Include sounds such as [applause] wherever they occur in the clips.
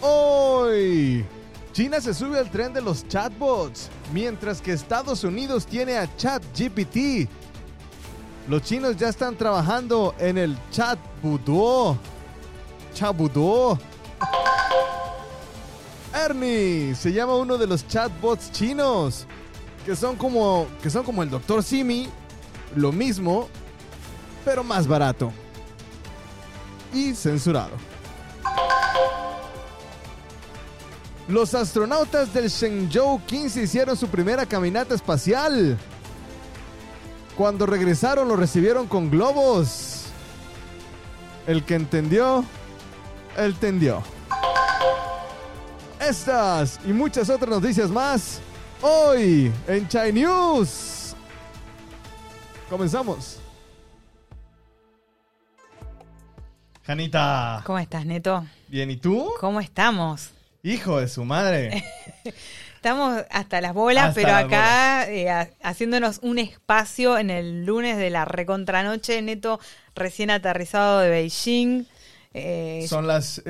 Hoy, China se sube al tren de los chatbots, mientras que Estados Unidos tiene a ChatGPT. Los chinos ya están trabajando en el chat Buduo. Chabuduo. Ernie se llama uno de los chatbots chinos, que son como que son como el Dr. Simi, lo mismo, pero más barato y censurado. Los astronautas del Shenzhou 15 hicieron su primera caminata espacial. Cuando regresaron lo recibieron con globos. El que entendió, entendió. Estas y muchas otras noticias más hoy en Chai News. Comenzamos. Janita. ¿Cómo estás, Neto? Bien, ¿y tú? ¿Cómo estamos? Hijo de su madre. [laughs] Estamos hasta las bolas, Hasta pero acá eh, ha- haciéndonos un espacio en el lunes de la recontranoche, Neto recién aterrizado de Beijing. Eh, Son las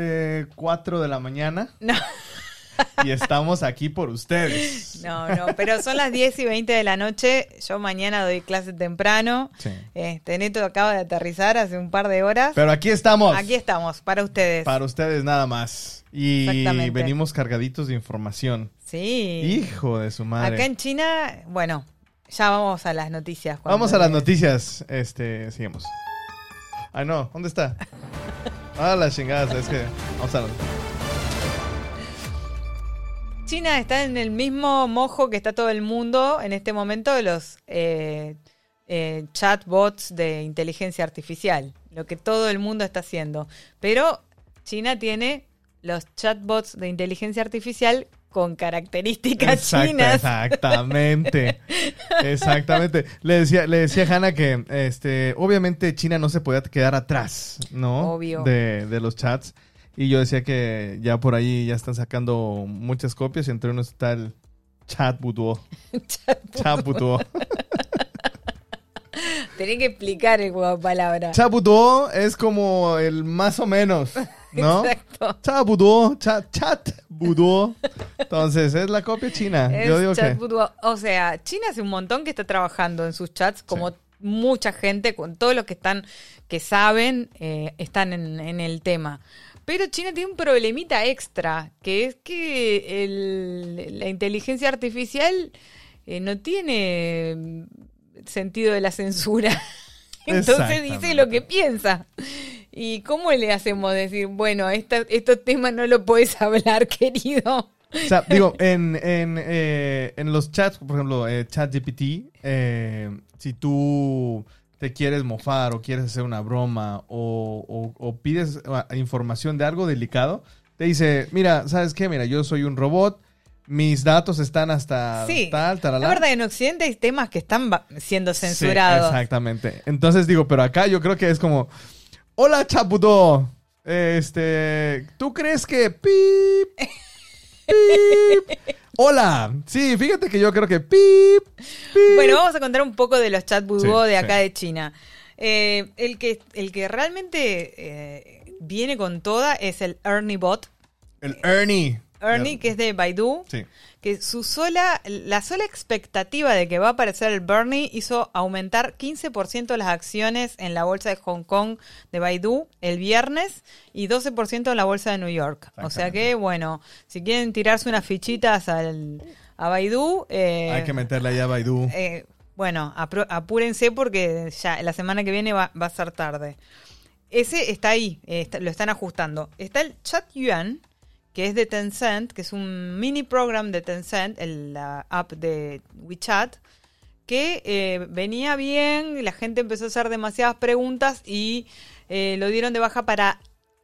4 de la mañana no, [laughs] y estamos aquí por ustedes. no, no, pero son las 10 y 20 de la noche. Yo mañana doy clase temprano. Sí. Este, Neto acaba de aterrizar hace un par de horas. Pero aquí estamos. Aquí estamos, para ustedes. Para ustedes nada más. Y venimos cargaditos de información. Sí. Hijo de su madre. Acá en China, bueno, ya vamos a las noticias. Vamos a las noticias. Este, sigamos. Ay, no, ¿dónde está? Ah, la chingada, es que. Vamos a China está en el mismo mojo que está todo el mundo en este momento de los eh, eh, chatbots de inteligencia artificial, lo que todo el mundo está haciendo. Pero China tiene los chatbots de inteligencia artificial con características chinas. Exactamente. [laughs] Exactamente. Le decía, le decía a Hannah que este, obviamente China no se podía quedar atrás, ¿no? Obvio. De, de los chats. Y yo decía que ya por ahí ya están sacando muchas copias y entre unos está el chat butuo. [laughs] Chat butuo. [laughs] Tenés que explicar el juego de palabras. Chat es como el más o menos, [laughs] ¿no? Exacto. Chat butuo, chat, chat butuo. Entonces es la copia china. Es yo digo que... chatbot wo- O sea, China hace un montón que está trabajando en sus chats, como mucha gente, con todos los que están, que saben, eh, están en, en el tema. Pero China tiene un problemita extra, que es que el- la inteligencia artificial eh, no tiene mm, sentido de la censura. [laughs] Entonces dice lo que piensa. ¿Y cómo le hacemos decir, bueno, esta- estos temas no lo puedes hablar, [laughs] querido? O sea, digo, en, en, eh, en los chats, por ejemplo, eh, ChatGPT, eh, si tú te quieres mofar o quieres hacer una broma o, o- o pides uh, información de algo delicado, te dice, mira, ¿sabes qué? Mira, yo soy un robot, mis datos están hasta Sí, tal, talala. La verdad, en Occidente hay temas que están siendo Sí, censurados. exactamente. Entonces digo, pero acá yo creo que es como, hola chaputo, este, ¿tú crees que pip, pip, hola? Sí, fíjate que yo creo que pip, pip. bueno, vamos a contar un poco de los chat Sí, de acá sí. de China. Eh, el, que, el que realmente eh, viene con toda es el Ernie Bot. el Ernie. Ernie, que es de Baidu, Sí. que su sola, la sola expectativa de que va a aparecer el Bernie hizo aumentar 15% las acciones en la bolsa de Hong Kong de Baidu el viernes y 12% en la bolsa de New York. O sea que, bueno, si quieren tirarse unas fichitas al, a Baidu, eh, Hay que meterle allá a Baidu. eh, bueno, apúrense porque ya la semana que viene va, va a ser tarde. Ese está ahí, eh, está- lo están ajustando. Está el Chat Yuan, que es de Tencent, que es un mini program de Tencent, el, la app de WeChat, que eh, venía bien, la gente empezó a hacer demasiadas preguntas y eh, lo dieron de baja para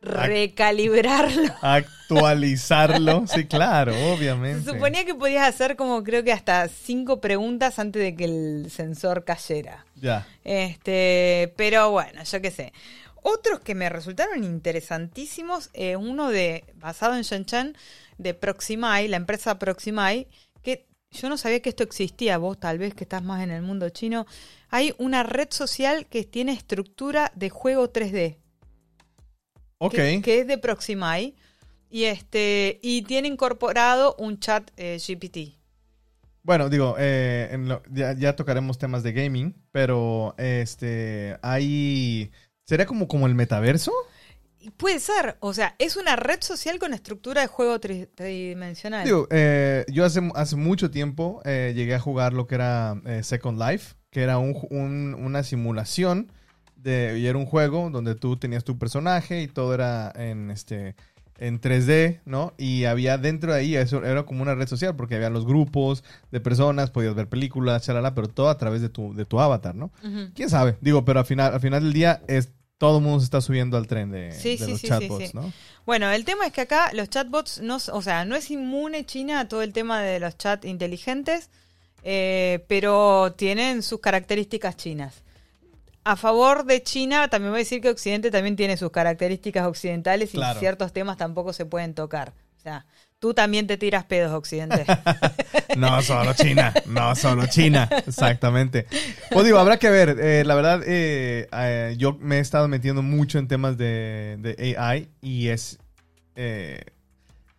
recalibrarlo. [laughs] Actualizarlo. Sí, claro, obviamente. Se suponía que podías hacer como creo que hasta cinco preguntas antes de que el sensor cayera. Ya. Este, pero bueno, yo qué sé. Otros que me resultaron interesantísimos, eh, uno de basado en Shenzhen de Proximai, la empresa Proximai, que yo no sabía que esto existía, vos tal vez que estás más en el mundo chino. Hay una red social que tiene estructura de juego 3D, Ok. que, que es de Proximai. Y este y tiene incorporado un chat eh, GPT. Bueno, digo, eh, en lo- ya, ya tocaremos temas de gaming, pero este, hay, sería como, como el metaverso. Puede ser, o sea, es una red social con estructura de juego tri- tridimensional. Digo, eh, yo hace, hace mucho tiempo eh, llegué a jugar lo que era eh, Second Life, que era un, un- una simulación de, y era un juego donde tú tenías tu personaje y todo era en este en 3D, ¿no? Y había dentro de ahí, eso era como una red social, porque había los grupos de personas, podías ver películas, chalala, pero todo a través de tu, de tu avatar, ¿no? ¿Quién sabe? Digo, pero al final, al final del día es todo el mundo se está subiendo al tren de, Sí, de sí, los sí, chatbots, sí. ¿no? Bueno, el tema es que acá los chatbots, no, o sea, no es inmune China a todo el tema de los chats inteligentes, eh, pero tienen sus características chinas. A favor de China, también voy a decir que Occidente también tiene sus características occidentales Claro. y ciertos temas tampoco se pueden tocar. O sea, tú también te tiras pedos, Occidente. [laughs] No solo China, no solo China, exactamente. Pues digo, habrá que ver. eh, la verdad, eh, eh, yo me he estado metiendo mucho en temas de, de AI y es eh,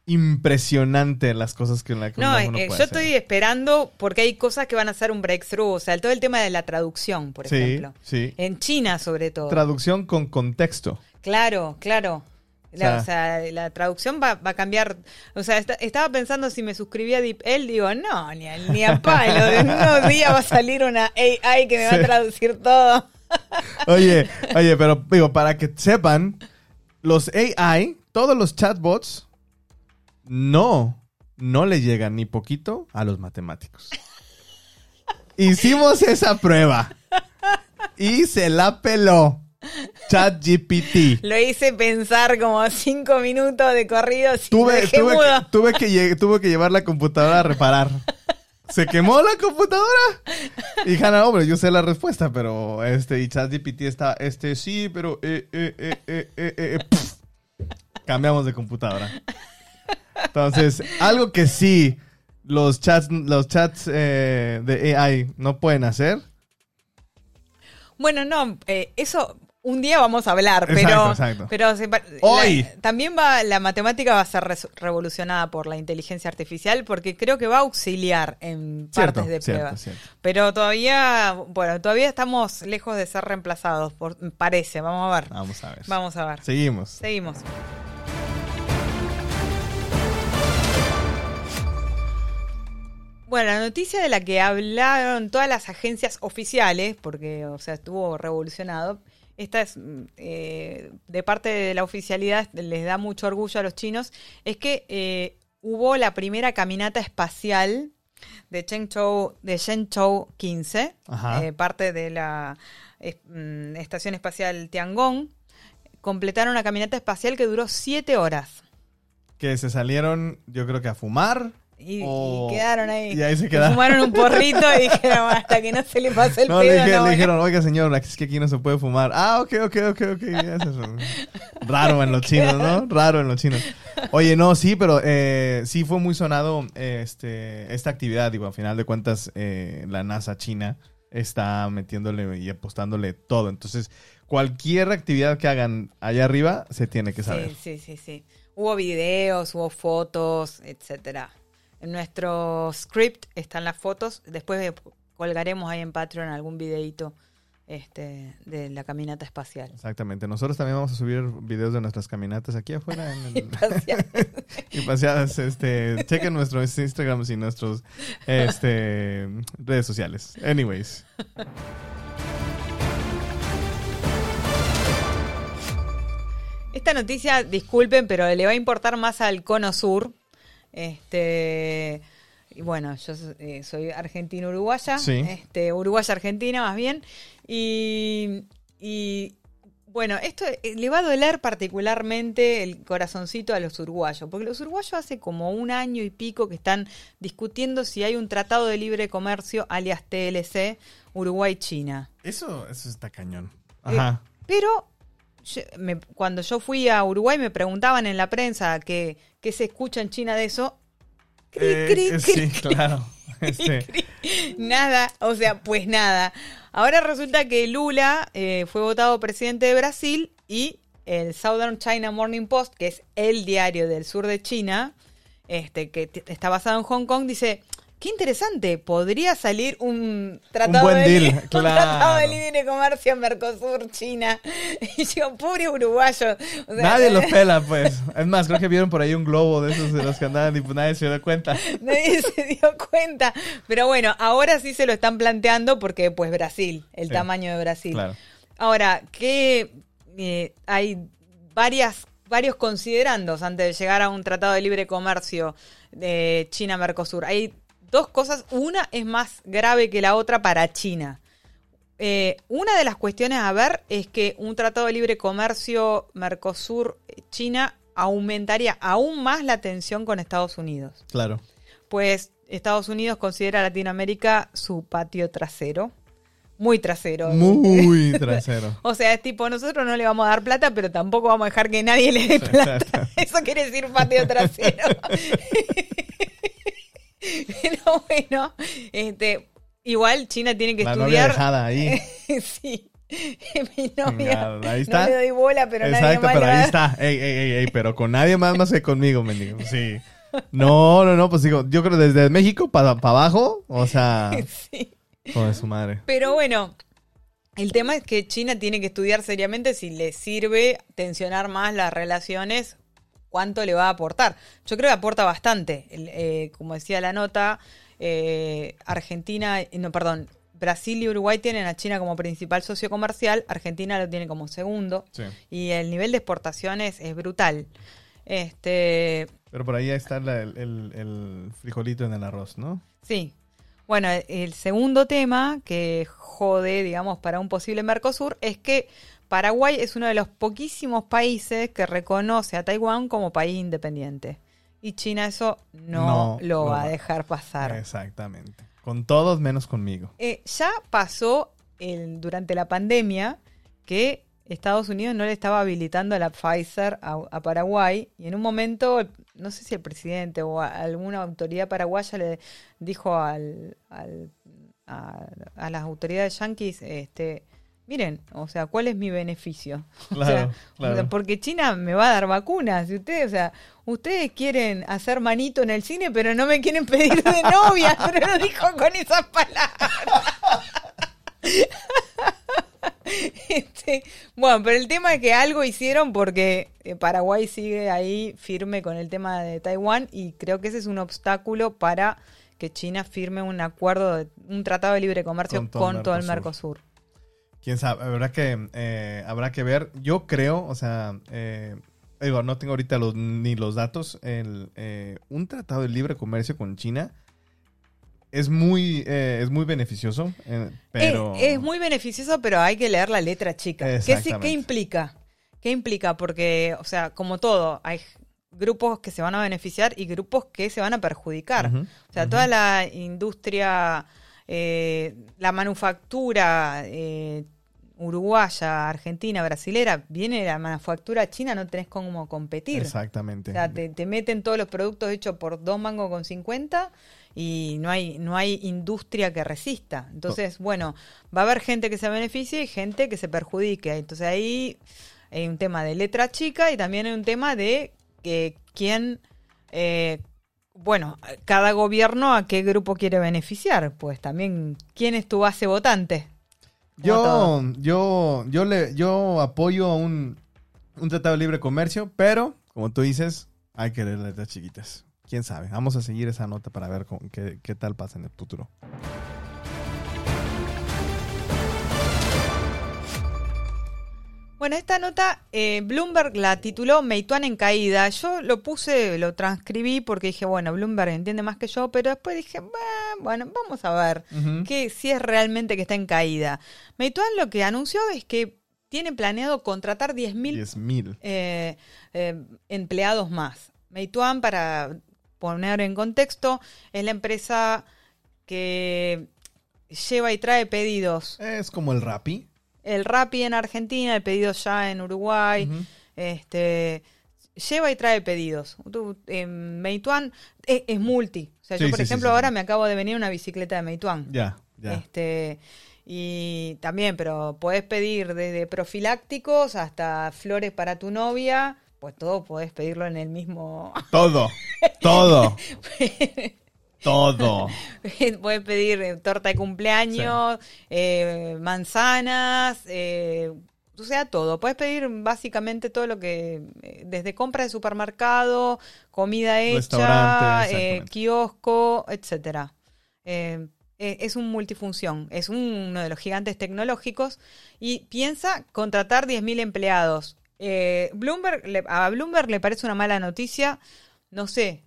impresionante las cosas que, la, que No, uno eh, puede yo hacer. estoy esperando porque hay cosas que van a ser un breakthrough. O sea, todo el tema de la traducción, por Sí, ejemplo. sí. En China, sobre todo. Traducción con contexto. Claro, claro. La, O o sea, la traducción va, va a cambiar. O sea, esta- estaba pensando si me suscribía a DeepL, digo, no, ni a, ni a palo. En [laughs] unos días va a salir una AI que me va a traducir todo. [laughs] Oye, oye, pero digo, para que sepan, los AI, todos los chatbots, no, no le llegan ni poquito a los matemáticos. Hicimos esa prueba y se la peló ChatGPT. Lo hice pensar como cinco minutos de corrido Tuve, tuve, mudo. que, tuve, que lle- tuve que llevar la computadora a reparar. Se quemó la computadora. Y Hannah, hombre, yo sé la respuesta, pero este, y ChatGPT está, este, sí, pero, eh, eh, eh, cambiamos de computadora. Entonces, algo que sí los chats, los chats eh, de AI no pueden hacer. Bueno, no, eh, eso un día vamos a hablar, pero, exacto. pero se Hoy. la- también va la matemática va a ser revolucionada por la inteligencia artificial porque creo que va a auxiliar en Cierto, partes de cierto, prueba. cierto. Pero todavía, bueno, todavía estamos lejos de ser reemplazados, por- parece, vamos a ver. Vamos a ver. Vamos a ver. Seguimos. Seguimos. Bueno, la noticia de la que hablaron todas las agencias oficiales, porque, o sea, estuvo revolucionado, esta es mm, eh, de parte de la oficialidad, les da mucho orgullo a los chinos, es que eh, hubo la primera caminata espacial de Chengzhou, de Shenzhou 15, Ajá. eh, parte de la mm, estación espacial Tiangong, completaron una caminata espacial que duró siete horas. Que se salieron, yo creo que a fumar. Y, y o- quedaron ahí. Y ahí se quedaron. Fumaron un porrito y [laughs] dijeron hasta que no se le pase el No, le, pedo. dije- no le voy a-". dijeron, oiga señor, es que aquí no se puede fumar. Ah, ok, ok, ok, ok. Eso es [laughs] raro en los chinos, ¿no? [laughs] Raro en los chinos. Oye, no, sí, pero eh, sí fue muy sonado eh, este, esta actividad. Digo, a final de cuentas, eh, la NASA china está metiéndole y apostándole todo. Entonces, cualquier actividad que hagan allá arriba se tiene que saber. Sí, sí, sí, sí. Hubo videos, hubo fotos, etcétera. En nuestro script están las fotos. Después colgaremos ahí en Patreon algún videito este, de la caminata espacial. Exactamente. Nosotros también vamos a subir videos de nuestras caminatas aquí afuera. En el- Espacial. y paseadas, este, chequen nuestros Instagrams y nuestros este, redes sociales. Anyways. Esta noticia, disculpen, pero le va a importar más al cono sur. Este, y bueno, yo eh, soy argentina-uruguaya, Sí. este, uruguaya-argentina más bien. Y, y, bueno, esto eh, le va a doler particularmente el corazoncito a los uruguayos, porque los uruguayos hace como un año y pico que están discutiendo si hay un tratado de libre comercio, alias TLC, Uruguay-China. Eso, eso está cañón. Eh, Ajá. pero yo- me- cuando yo fui a Uruguay me preguntaban en la prensa qué, qué se escucha en China de eso. Cri, Eh, cri, eh, cri, sí, claro. [laughs] Este, Nada, o sea, pues nada. Ahora resulta que Lula eh, fue votado presidente de Brasil y el Southern China Morning Post, que es el diario del sur de China, este, que está basado en Hong Kong, dice, qué interesante, podría salir un tratado, buen de, deal, li- [laughs] un claro. tratado de libre comercio Mercosur-China. [laughs] Y yo, pobre uruguayo. o sea, Nadie los [laughs] pela, pues. Es más, creo que vieron por ahí un globo de esos de los que andaban y pues nadie se dio cuenta. Nadie se dio cuenta. Pero bueno, ahora sí se lo están planteando porque pues Brasil, el Sí. tamaño de Brasil. Claro. Ahora, que eh, hay varias, varios considerandos antes de llegar a un tratado de libre comercio de China-Mercosur. Hay dos cosas. Una es más grave que la otra para China. Eh, una de las cuestiones a ver es que un tratado de libre comercio Mercosur-China aumentaría aún más la tensión con Estados Unidos Claro. pues Estados Unidos considera a Latinoamérica su patio trasero. Muy trasero. Muy [laughs] trasero. O sea, es tipo, nosotros no le vamos a dar plata, pero tampoco vamos a dejar que nadie le dé [laughs] plata. [laughs] Eso quiere decir patio trasero. [laughs] pero bueno, este, igual China tiene que La novia estudiar. dejada ahí. [laughs] sí. [laughs] Mi novia. Ahí está. No le doy bola, pero nadie Exacto, más pero ahí está. Ey, ey, ey, ey, pero con nadie más más que conmigo, mendigo. Sí. No, no, no, pues digo, yo creo desde México para abajo, o sea, Sí. joder su madre. Pero bueno, el tema es que China tiene que estudiar seriamente si le sirve tensionar más las relaciones, cuánto le va a aportar. Yo creo que aporta bastante. Eh, como decía la nota, eh, Argentina, no, perdón, Brasil y Uruguay tienen a China como principal socio comercial, Argentina lo tiene como segundo, Sí. y el nivel de exportaciones es brutal. Este, Pero por ahí está la- el, el- el frijolito en el arroz, ¿no? Sí. Bueno, el segundo tema que jode, digamos, para un posible Mercosur es que Paraguay es uno de los poquísimos países que reconoce a Taiwán como país independiente. Y China eso no, No lo va a dejar pasar. Exactamente. Con todos menos conmigo. Eh, ya pasó el- durante la pandemia que Estados Unidos no le estaba habilitando la Pfizer a, a Paraguay y en un momento, no sé si el presidente o a- alguna autoridad paraguaya le dijo al, al- a, a las autoridades yanquis, este, miren, o sea, ¿cuál es mi beneficio? [laughs] O Claro, sea, claro. porque China me va a dar vacunas. Y ustedes, o sea, ustedes quieren hacer manito en el cine, pero no me quieren pedir de [laughs] novia. pero lo dijo con esas palabras. [laughs] Este, bueno, pero el tema es que algo hicieron porque eh, Paraguay sigue ahí firme con el tema de Taiwán y creo que ese es un obstáculo para que China firme un acuerdo, de, un tratado de libre comercio Con con todo el Mercosur. Quién sabe, habrá que, eh, habrá que ver. Yo creo, o sea, eh, digo, no tengo ahorita los, ni los datos. El, eh, un tratado de libre comercio con China es muy, eh, es muy beneficioso, eh, pero... Es, es muy beneficioso, pero hay que leer la letra chica. ¿Qué, qué implica? ¿Qué implica? Porque, o sea, como todo, hay grupos que se van a beneficiar y grupos que se van a perjudicar. O sea, toda la industria, eh, la manufactura eh, uruguaya, argentina, brasilera, viene de la manufactura china, no tenés cómo competir. Exactamente. O sea, te, te meten todos los productos hechos por dos mangos con 50 y no hay, no hay industria que resista. Entonces, bueno, va a haber gente que se beneficie y gente que se perjudique. Entonces ahí hay un tema de letra chica y también hay un tema de que quién, eh, bueno, cada gobierno a qué grupo quiere beneficiar. Pues también, ¿quién es tu base votante? Yo, todo. yo, yo le, yo apoyo a un, un tratado de libre comercio, pero, como tú dices, hay que leer letras chiquitas. Quién sabe. Vamos a seguir esa nota para ver qué, qué tal pasa en el futuro. Bueno, esta nota eh, Bloomberg la tituló Meituan en caída. Yo lo puse, lo transcribí porque dije, bueno, Bloomberg entiende más que yo, pero después dije, "Bah, bueno, vamos a ver Ujú. que si es realmente que está en caída. Meituan lo que anunció es que tiene planeado contratar 10.000 10 mil. eh, eh, empleados más. Meituan, para poner en contexto, es la empresa que lleva y trae pedidos Es como el Rappi. El Rappi en Argentina, el pedido ya en Uruguay, este lleva y trae pedidos. Tú, en Meituan es, es multi. O sea, Sí, yo por sí, ejemplo sí. ahora me acabo de venir una bicicleta de Meituan. Ya, ya. Este Y también, pero podés pedir desde profilácticos hasta flores para tu novia, pues todo podés pedirlo en el mismo... Todo, todo, [laughs] todo. [laughs] Puedes pedir eh, torta de cumpleaños, eh, manzanas, eh, o sea, todo. Puedes pedir básicamente todo lo que, desde compra de supermercado, comida hecha, eh, kiosco, etcétera. Eh, es un multifunción, es un- uno de los gigantes tecnológicos y piensa contratar 10.000 empleados. Eh, Bloomberg, a Bloomberg le parece una mala noticia, no sé,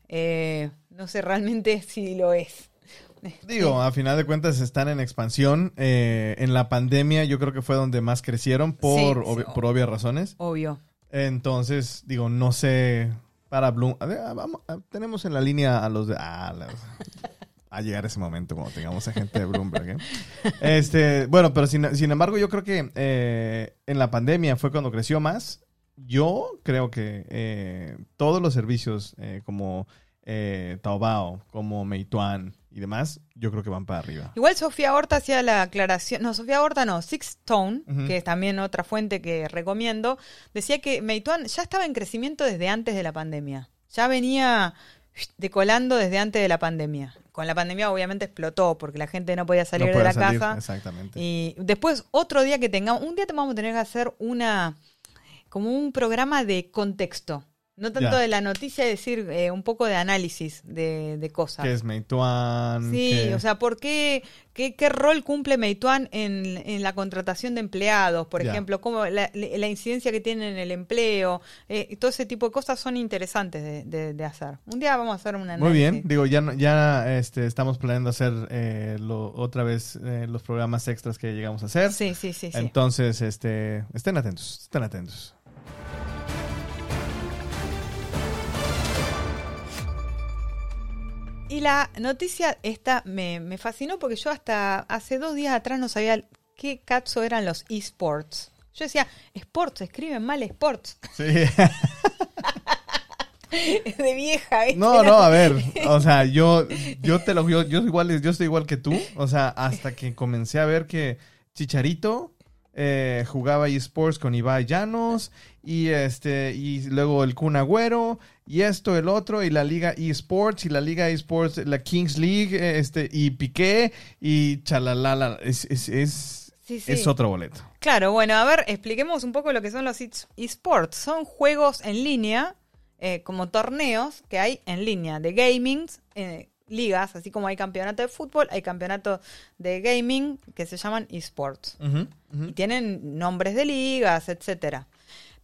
no sé realmente [laughs] si lo es. Digo, a final de cuentas están en expansión. eh, en la pandemia yo creo que fue donde más crecieron por, Sí, obvi- sí. por obvias razones. Obvio. Entonces, digo, no sé para Bloom. a ver, vamos, a- tenemos en la línea a los de. La- [laughs] a llegar ese momento cuando tengamos a gente de Bloomberg. ¿eh? Este, bueno, pero sin, sin embargo, yo creo que eh, en la pandemia fue cuando creció más. Yo creo que todos los servicios como eh, Taobao, como Meituan y demás, yo creo que van para arriba. Igual Sofía Horta hacía la aclaración, no, Sofía Horta no, Six Tone, Ujú. que es también otra fuente que recomiendo, decía que Meituan ya estaba en crecimiento desde antes de la pandemia. Ya venía decolando desde antes de la pandemia. Con la pandemia obviamente explotó porque la gente no podía salir No de la salir, casa. Exactamente. Y después, otro día que tengamos, un día te vamos a tener que hacer una, como un programa de contexto. No tanto Ya. de la noticia, es decir, eh, un poco de análisis de, de cosas. que es Meituan. Sí, o sea, ¿por qué, qué, qué rol cumple Meituan en, en la contratación de empleados? Por Ya. ejemplo, cómo la, la incidencia que tiene en el empleo, eh, y todo ese tipo de cosas son interesantes de, de- de hacer. Un día vamos a hacer una Muy bien, digo, ya, no- ya este, estamos planeando hacer eh, lo- otra vez eh, los programas extras que llegamos a hacer. Sí, sí, sí, sí. Entonces, este, estén atentos, estén atentos. Y la noticia esta me, me fascinó porque yo hasta hace dos días atrás no sabía qué cazzo eran los esports. Yo decía, sports, escriben mal sports. Sí. [laughs] de vieja, ¿viste? No, no, a ver, o sea, yo, yo te lo yo, yo igual, yo estoy igual que tú, o sea, hasta que comencé a ver que Chicharito eh, jugaba eSports con Ibai Llanos y este y luego el Kun Agüero y esto el otro y la liga eSports y la liga eSports la Kings League eh, este y Piqué y chalalala es es, es, Sí, sí. es otro boleto. Claro, bueno, a ver, expliquemos un poco lo que son los es- esports. Son juegos en línea, eh, como torneos que hay en línea de gaming, eh, ligas, así como hay campeonato de fútbol, hay campeonato de gaming que se llaman esports. Y tienen nombres de ligas, etcétera.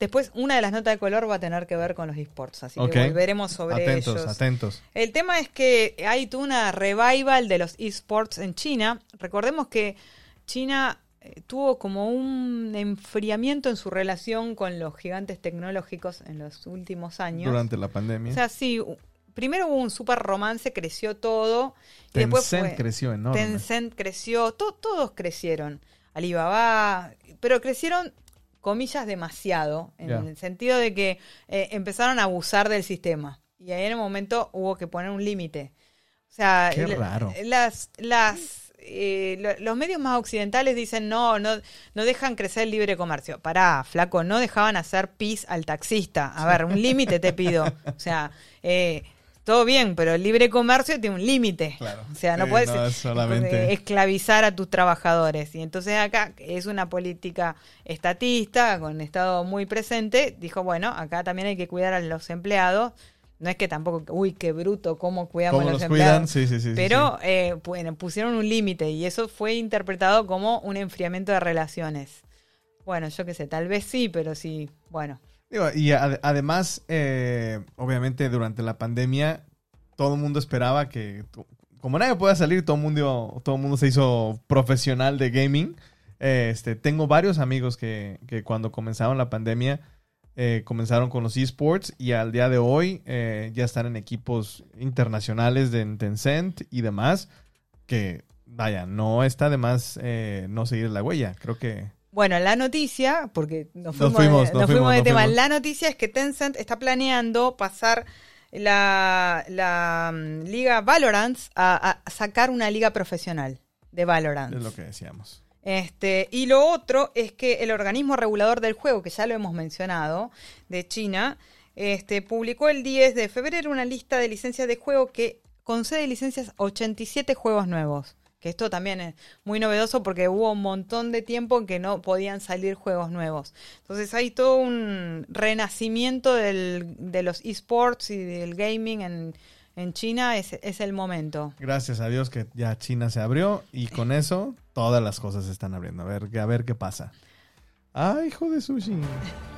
Después, una de las notas de color va a tener que ver con los esports, así que volveremos sobre atentos, ellos. atentos. El tema es que hay una revival de los esports en China. Recordemos que China eh, tuvo como un enfriamiento en su relación con los gigantes tecnológicos en los últimos años. Durante la pandemia. O sea, sí, primero hubo un super romance, creció todo. Y después Tencent fue- creció enorme. Tencent creció, to- todos crecieron. Alibaba, pero crecieron, comillas, demasiado, en el sentido de que eh, empezaron a abusar del sistema. Y ahí en el momento hubo que poner un límite. O sea, Qué raro. las, las, eh, lo- los medios más occidentales dicen no, no, no dejan crecer el libre comercio. Pará, flaco, no dejaban hacer pis al taxista. A ver, un límite te pido. [laughs] O sea, eh, todo bien, pero el libre comercio tiene un límite. Claro. O sea, no Sí, puedes no, es solamente- esclavizar a tus trabajadores. Y entonces acá es una política estatista, con Estado muy presente. Dijo, bueno, acá también hay que cuidar a los empleados. No es que tampoco, uy, qué bruto, cómo cuidamos ¿Cómo a los los empleados. cuidan? Sí, sí, sí. sí, Pero eh, bueno, pusieron un límite y eso fue interpretado como un enfriamiento de relaciones. Bueno, yo qué sé, tal vez sí, pero sí, bueno. Y ade- además, eh, obviamente durante la pandemia, todo el mundo esperaba que, como nadie pueda salir, todo el mundo, todo mundo se hizo profesional de gaming. Eh, este, tengo varios amigos que, que cuando comenzaron la pandemia eh, comenzaron con los esports y al día de hoy eh, ya están en equipos internacionales de Tencent y demás. Que, vaya, no está de más no seguir la huella. Creo que... Bueno, la noticia, porque nos Nos fuimos, de, nos nos fuimos fuimos, de nos tema, la noticia es que Tencent está planeando pasar la, la mm, liga Valorant a, a sacar una liga profesional de Valorant. Es lo que decíamos. Este, y lo otro es que el organismo regulador del juego, que ya lo hemos mencionado, de China, este, publicó el 10 de febrero una lista de licencias de juego que concede licencias a 87 juegos nuevos. Que esto también es muy novedoso porque hubo un montón de tiempo en que no podían salir juegos nuevos. Entonces hay todo un renacimiento del, de los esports y del gaming en, en China. Es, es el momento. Gracias a Dios que ya China se abrió y con eso todas las cosas se están abriendo. A ver, a ver qué pasa. ¡Ay, hijo de sushi! [laughs]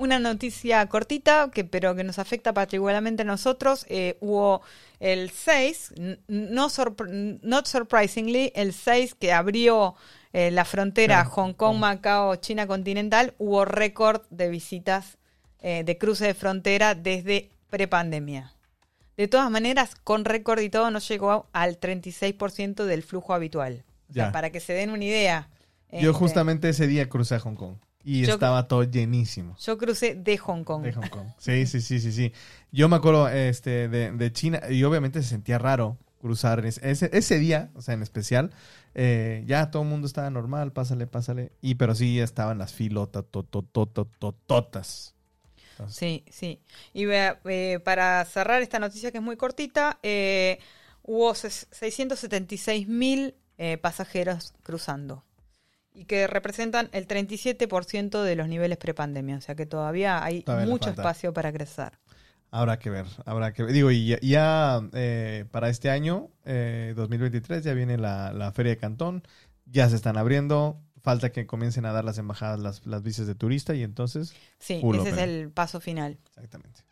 Una noticia cortita, que, pero que nos afecta particularmente a nosotros. Eh, hubo el 6, n- no sorpr- not surprisingly, el 6 que abrió eh, la frontera. Hong Kong, Macao, China continental, hubo récord de visitas eh, de cruce de frontera desde prepandemia. De todas maneras, con récord y todo, no llegó al 36% del flujo habitual. O sea, Ya. para que se den una idea. Yo este, justamente ese día crucé a Hong Kong y Yo- estaba todo llenísimo. Yo crucé de Hong Kong. De Hong Kong. Sí, sí, sí, sí, sí. Yo me acuerdo este, de, de China y obviamente se sentía raro cruzar ese, ese, día, o sea, en especial. eh, ya todo el mundo estaba normal, pásale, pásale. Y pero sí estaban las filotas, totototototas. Sí, sí. Y vea, eh, para cerrar esta noticia que es muy cortita, eh, hubo ses- 676 mil eh, pasajeros cruzando y que representan el 37% de los niveles prepandemia. O sea que todavía hay Todavía mucho espacio para crecer. Habrá que ver, habrá que ver. Digo, y ya, ya, eh, para este año, eh, 2023, ya viene la, la Feria de Cantón, ya se están abriendo, falta que comiencen a dar las embajadas las, las visas de turista y entonces, Sí, Culo, ese es el paso final. exactamente.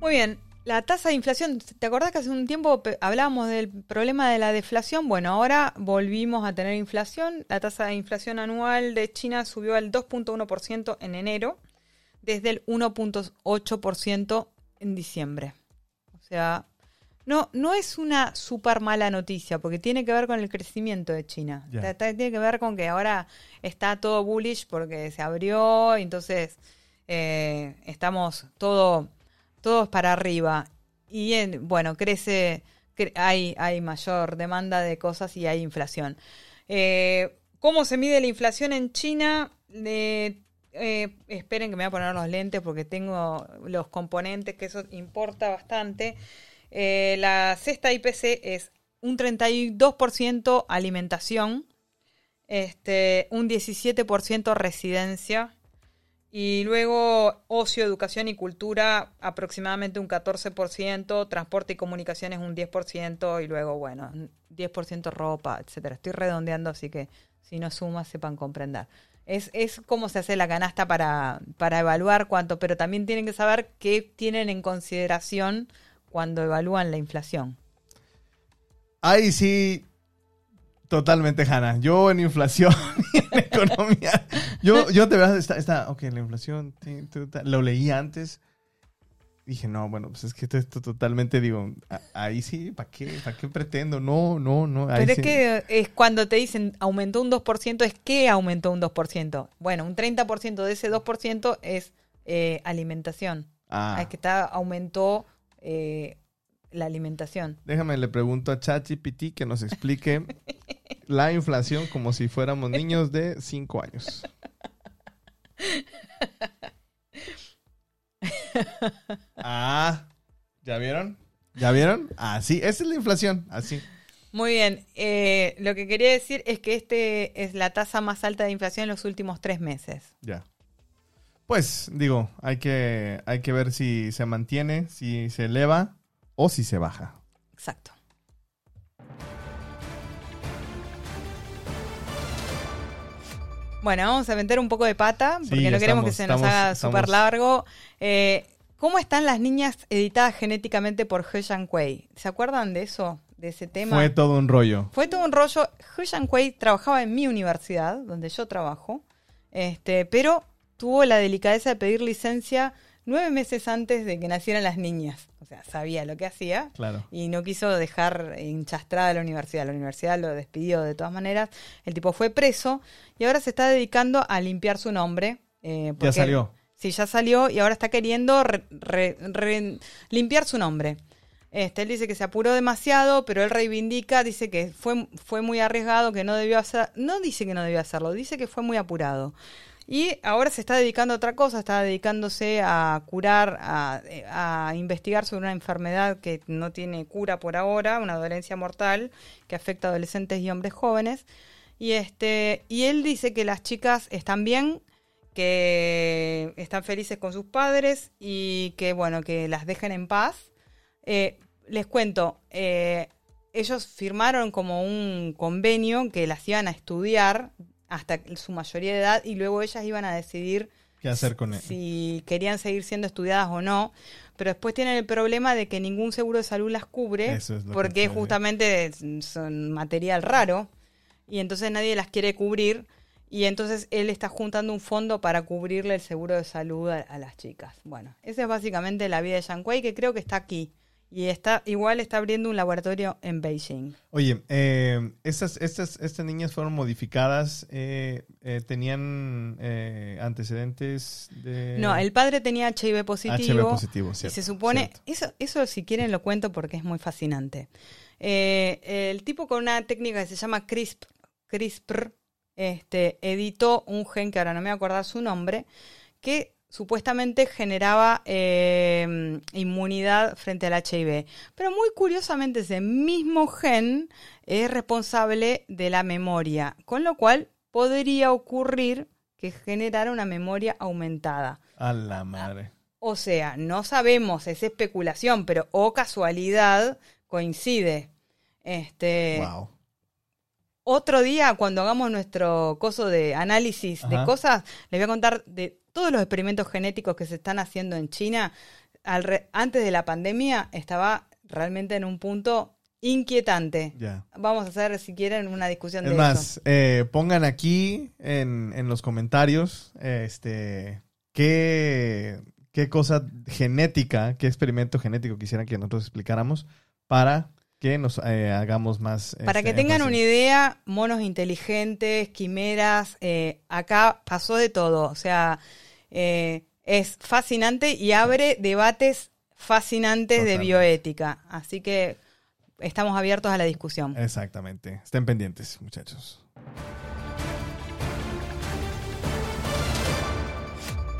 Muy bien. La tasa de inflación, ¿te acordás que hace un tiempo hablábamos del problema de la deflación? Bueno, ahora volvimos a tener inflación. La tasa de inflación anual de China subió al 2.1% en enero, desde el 1.8% en diciembre. O sea, no, no es una súper mala noticia, porque tiene que ver con el crecimiento de China. Tiene que ver con que ahora está todo bullish porque se abrió, entonces eh, estamos todo todos para arriba. Y en- bueno, crece, cre- hay, hay mayor demanda de cosas y hay inflación. Eh, ¿Cómo se mide la inflación en China? Eh, esperen que me voy a poner los lentes porque tengo los componentes, que eso importa bastante. Eh, la cesta IPC es un 32% alimentación, este, un 17% residencia, y luego ocio, educación y cultura aproximadamente un 14%, transporte y comunicaciones un 10% y luego, bueno, 10% ropa, etcétera. Estoy redondeando, así que si no sumas, sepan comprender. Es, es cómo se hace la canasta para, para evaluar cuánto, pero también tienen que saber qué tienen en consideración cuando evalúan la inflación. Ahí sí, totalmente, Hanna. Yo en inflación [laughs] economía. Yo, yo de verdad, está, está, ok, la inflación, lo leí antes. Dije, no, bueno, pues es que esto, esto totalmente, digo, ahí sí, ¿para qué? ¿Para qué pretendo? No, no, no. ahí Pero es sí. que es cuando te dicen aumentó un 2%, es que aumentó un 2%. Bueno, un 30% de ese 2% es eh, alimentación. Ah, Es que está, aumentó eh, la alimentación. déjame, le pregunto a ChatGPT que nos explique [laughs] la inflación como si fuéramos niños de 5 años. Ah, ¿ya vieron? ¿Ya vieron? Así, esa es la inflación, así. Muy bien. eh, lo que quería decir es que este es la tasa más alta de inflación en los últimos tres meses. Ya. Pues, digo, hay que, hay que ver si se mantiene, si se eleva o si se baja. Exacto. Bueno, vamos a meter un poco de pata, Sí, porque no queremos que se nos estamos- haga súper largo. Eh, ¿Cómo están las niñas editadas genéticamente por He Jiankui? ¿Se acuerdan de eso? De ese tema. Fue todo un rollo. Fue todo un rollo. He Jiankui trabajaba en mi universidad, donde yo trabajo, este, pero tuvo la delicadeza de pedir licencia nueve meses antes de que nacieran las niñas. O sea, sabía lo que hacía Claro. y no quiso dejar enchastrada la universidad. La universidad lo despidió de todas maneras. El tipo fue preso y ahora se está dedicando a limpiar su nombre. eh, Ya salió. Sí, ya salió y ahora está queriendo re- re- re- limpiar su nombre. Este, él dice que se apuró demasiado, pero él reivindica, dice que fue, fue muy arriesgado, que no debió hacer, no dice que no debió hacerlo, dice que fue muy apurado. Y ahora se está dedicando a otra cosa, está dedicándose a curar, a, investigar sobre una enfermedad que no tiene cura por ahora, una dolencia mortal que afecta a adolescentes y hombres jóvenes. Y este, y él dice que las chicas están bien, que están felices con sus padres y que bueno, que las dejen en paz. Eh, les cuento, eh, ellos firmaron como un convenio que las iban a estudiar hasta su mayoría de edad y luego ellas iban a decidir ¿Qué hacer con él? si querían seguir siendo estudiadas o no. Pero después tienen el problema de que ningún seguro de salud las cubre es que porque justamente son material raro y entonces nadie las quiere cubrir y entonces él está juntando un fondo para cubrirle el seguro de salud a, a las chicas. Bueno, esa es básicamente la vida de Yang Kuei que creo que está aquí y está igual está abriendo un laboratorio en Beijing. Oye, eh, estas, estas, estas niñas fueron modificadas, eh, eh, tenían eh, antecedentes de... No, el padre tenía HIV positivo. HIV positivo, y cierto, se supone, cierto. eso, eso si quieren lo cuento porque es muy fascinante. Eh, el tipo con una técnica que se llama CRISP, CRISPR, este, editó un gen que ahora no me voy a acordar su nombre, que supuestamente generaba eh, inmunidad frente al HIV. Pero muy curiosamente ese mismo gen es responsable de la memoria, con lo cual podría ocurrir que generara una memoria aumentada. A la madre. O sea, no sabemos, es especulación, pero o casualidad coincide. Este, wow. Otro día, cuando hagamos nuestro coso de análisis de cosas, les voy a contar de todos los experimentos genéticos que se están haciendo en China. Antes de la pandemia estaba realmente en un punto inquietante. Vamos a hacer, si quieren, una discusión Es de más, eso. eh, pongan aquí en, en los comentarios este, qué, qué cosa genética, qué experimento genético quisieran que nosotros explicáramos para que nos eh, hagamos más. Para este, que tengan una idea, monos inteligentes, quimeras, eh, acá pasó de todo. O sea, eh, es fascinante y abre debates fascinantes de bioética. Así que estamos abiertos a la discusión. Exactamente. Estén pendientes, muchachos.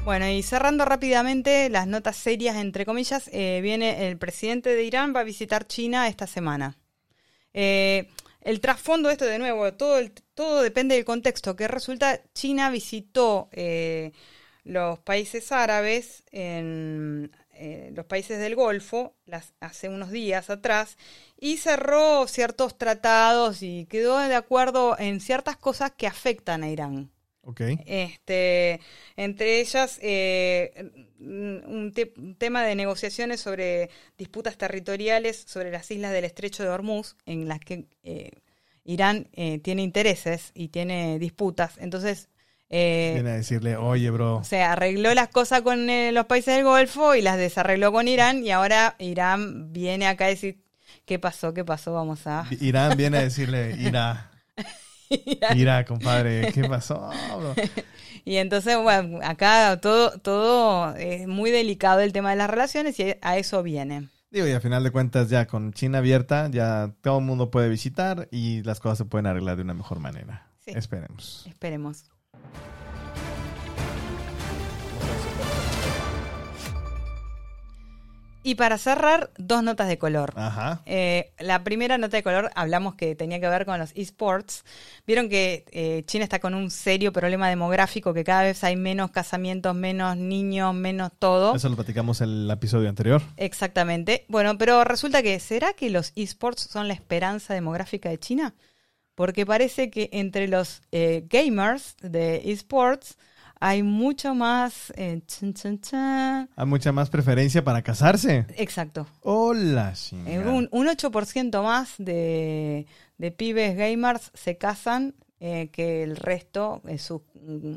Bueno, y cerrando rápidamente las notas serias, entre comillas, eh, viene el presidente de Irán, va a visitar China esta semana. Eh, el trasfondo de esto, de nuevo, todo, el- todo depende del contexto, que resulta, China visitó eh, los países árabes, en los países del Golfo, las, hace unos días atrás, y cerró ciertos tratados y quedó de acuerdo en ciertas cosas que afectan a Irán. Ok. Este, entre ellas, eh, un, te- un tema de negociaciones sobre disputas territoriales sobre las islas del Estrecho de Hormuz, en las que eh, Irán eh, tiene intereses y tiene disputas. Entonces, eh, Viene a decirle, oye, bro. o sea, arregló las cosas con eh, los países del Golfo y las desarregló con Irán y ahora Irán viene acá a decir, ¿qué pasó? ¿Qué pasó? Vamos a... Irán viene a decirle, irá. [laughs] Irá, compadre. ¿Qué pasó? [laughs] Y entonces, bueno, acá todo, todo es muy delicado el tema de las relaciones y a eso viene. Digo, y a final de cuentas, ya con China abierta, ya todo el mundo puede visitar y las cosas se pueden arreglar de una mejor manera. Sí. Esperemos. Esperemos. Y para cerrar, dos notas de color. Ajá. Eh, la primera nota de color, hablamos que tenía que ver con los esports. Vieron que eh, China está con un serio problema demográfico, que cada vez hay menos casamientos, menos niños, menos todo. Eso lo platicamos en el episodio anterior. Exactamente. Bueno, pero resulta que, ¿será que los esports son la esperanza demográfica de China? Porque parece que entre los eh, gamers de esports hay mucho más... eh, chan, chan, chan. Hay mucha más preferencia para casarse. Exacto. Hola, Eh, un, un 8% más de, de pibes gamers se casan eh, que el resto, eh, sus, mm,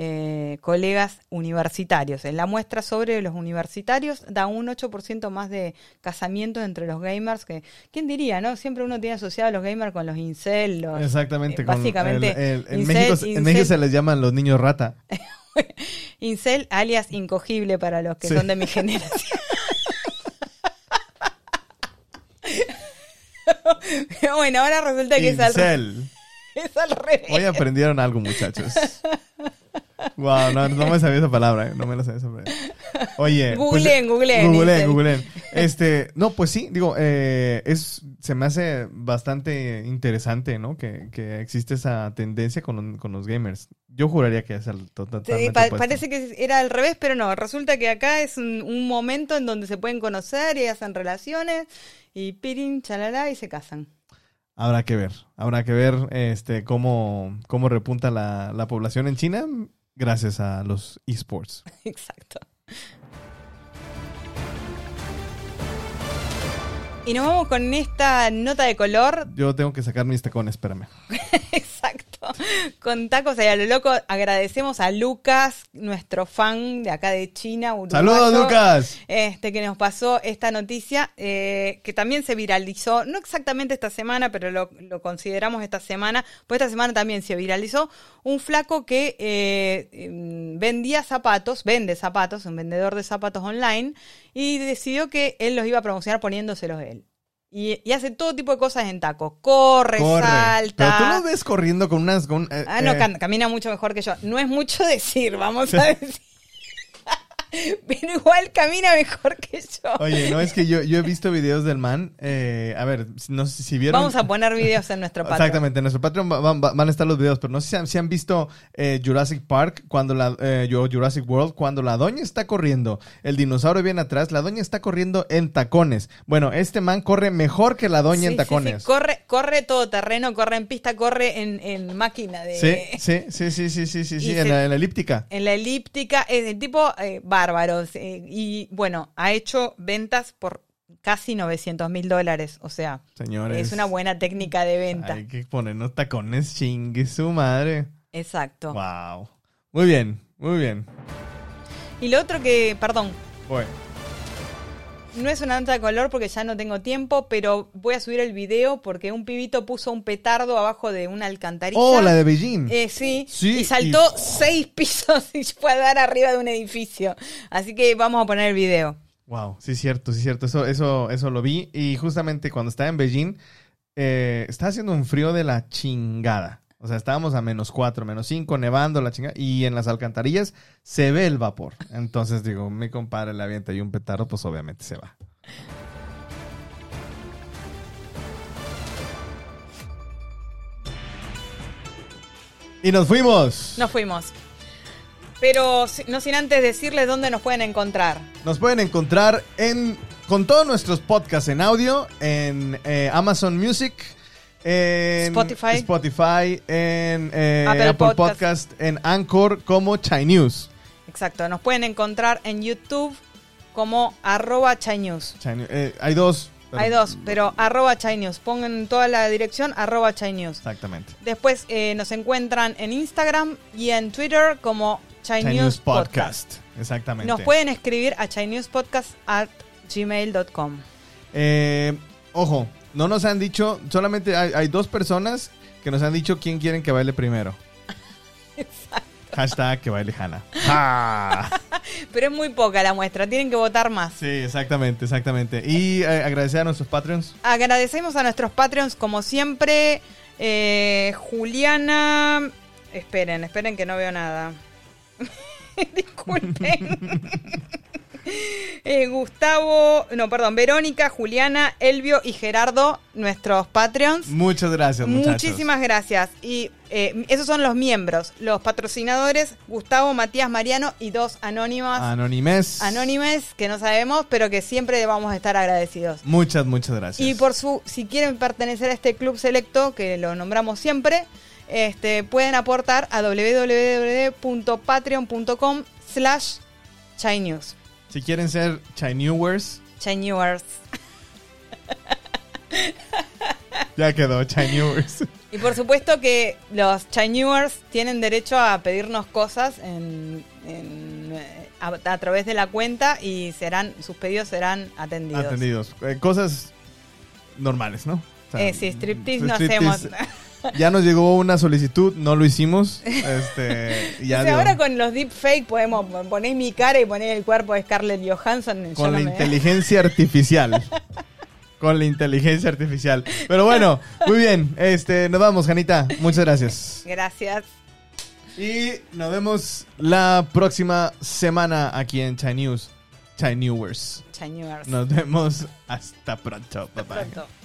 eh, colegas universitarios. En la muestra sobre los universitarios da un 8% más de casamientos entre los gamers. que ¿Quién diría, no? Siempre uno tiene asociado a los gamers con los incel, los, Exactamente. eh, con básicamente, el- el- en, incel- México, en México se les llaman los niños rata. [laughs] incel alias incogible para los que Sí. son de mi generación. [laughs] bueno, ahora resulta que al, [laughs] es al revés. Hoy aprendieron algo, muchachos. Wow, no, no me sabía esa palabra, eh, no me la sabía esa palabra. Oye, Googleen, googleen, googleen, dicen. googleen. Este, no, pues sí, digo, eh, es, se me hace bastante interesante, ¿no? Que, que existe esa tendencia con, con los gamers. Yo juraría que es el to- Sí, totalmente pa- opuesto. parece que era al revés, pero no. Resulta que acá es un, un momento en donde se pueden conocer y hacen relaciones y pirin, chalala y se casan. Habrá que ver, habrá que ver este cómo, cómo repunta la, la población en China gracias a los esports. [laughs] Exacto. Y nos vamos con esta nota de color. Yo tengo que sacar mis tacones, espérame. [laughs] Exacto. [laughs] Con tacos ahí a lo loco. Agradecemos a Lucas, nuestro fan de acá de China. uruguayo, ¡Saludos, Lucas! Este, que nos pasó esta noticia, eh, que también se viralizó, no exactamente esta semana, pero lo, lo consideramos esta semana, pues esta semana también se viralizó un flaco que eh, em, vendía zapatos, vende zapatos, un vendedor de zapatos online, y decidió que él los iba a promocionar poniéndoselos él. Y, y hace todo tipo de cosas en tacos. Corre, Corre. salta. Pero tú lo ves corriendo con unas... Con, eh, Ah, no, eh, can- camina mucho mejor que yo. No es mucho [laughs] decir, vamos a [laughs] decir. [laughs] Pero igual camina mejor que yo. Oye, no, es que yo, yo he visto videos del man. eh, a ver, no sé si vieron... Vamos a poner videos en nuestro Patreon. Exactamente, en nuestro Patreon va- va- van a estar los videos, pero no sé si han, si han visto eh, Jurassic Park, cuando la, eh, Jurassic World, cuando la doña está corriendo, el dinosaurio viene atrás, la doña está corriendo en tacones. Bueno, este man corre mejor que la doña Sí, en tacones. sí. Corre, corre todo terreno, corre en pista, corre en, en máquina de. Sí, sí, sí, sí, sí, sí, sí, [laughs] sí, se- en, la, en la elíptica. En la elíptica, es de tipo eh, bárbaro. eh, y bueno, ha hecho ventas por casi 900 mil dólares. O sea, Señores. es una buena técnica de venta. Hay que ponernos tacones, chingue su madre. Exacto. Wow. Muy bien, muy bien. Y lo otro que, perdón, Bueno, No es una nota de color porque ya no tengo tiempo, pero voy a subir el video porque un pibito puso un petardo abajo de una alcantarilla. Oh, la de Beijing. Eh, sí, Sí, y saltó seis [laughs] pisos y fue a dar arriba de un edificio. Así que vamos a poner el video. Wow, sí es cierto, sí es cierto. Eso, eso, eso lo vi. Y justamente cuando estaba en Beijing, eh, estaba haciendo un frío de la chingada. O sea, estábamos a menos cuatro, menos cinco, nevando la chingada. Y en las alcantarillas se ve el vapor. Entonces digo, mi compadre le avienta y un petardo, pues obviamente se va. Y nos fuimos. Nos fuimos. Pero no sin antes decirles dónde nos pueden encontrar. Nos pueden encontrar en con todos nuestros podcasts en audio en eh, Amazon Music, en Spotify. Spotify, en eh, Apple Apple, Podcast. Podcast, en Anchor como Chai News. Exacto, nos pueden encontrar en YouTube como arroba Chai News. Chai. Eh, hay dos. pero- Hay dos, pero arroba Chai News. Pongan toda la dirección arroba Chai News. Exactamente. Después eh, nos encuentran en Instagram y en Twitter como Chai, Chai News News Podcast. Podcast. Exactamente. Nos pueden escribir a chinewspodcast at gmail.com. Eh, ojo, no nos han dicho, solamente hay, hay dos personas que nos han dicho quién quieren que baile primero. [laughs] Hashtag que baile Hanna. [laughs] Pero es muy poca la muestra, tienen que votar más. Sí, exactamente, exactamente. Y eh, agradecer a nuestros Patreons. Agradecemos a nuestros Patreons como siempre. Eh, Juliana... Esperen, esperen que no veo nada. [laughs] Disculpen. [laughs] Eh, Gustavo, no, perdón, Verónica, Juliana, Elvio y Gerardo, nuestros Patreons. Muchas gracias, muchachos. Muchísimas gracias. Y eh, esos son los miembros, los patrocinadores, Gustavo, Matías, Mariano y dos anónimas, Anonimes. anónimes que no sabemos, pero que siempre vamos a estar agradecidos. Muchas, muchas gracias. Y por su, si quieren pertenecer a este club selecto, que lo nombramos siempre, este, pueden aportar a www.patreon.com slash chinews. Si quieren ser Chinewers, Chinewers. Ya quedó, Chinewers. Y por supuesto que los Chinewers tienen derecho a pedirnos cosas en, en, eh, a, a través de la cuenta y serán sus pedidos serán atendidos. Atendidos. Eh, cosas normales, ¿no? O sea, Eh, sí, striptease no striptease- hacemos. Ya nos llegó una solicitud, no lo hicimos. Este, y ya O sea, dio- ahora con los deepfake podemos poner mi cara y poner el cuerpo de Scarlett Johansson. con la inteligencia artificial. con la inteligencia artificial. Pero bueno, muy bien. Este, nos vamos, Janita. Muchas gracias. Gracias. Y nos vemos la próxima semana aquí en Chai News. Chai Newers. Chinewers. Nos vemos hasta pronto. Bye bye. Pronto.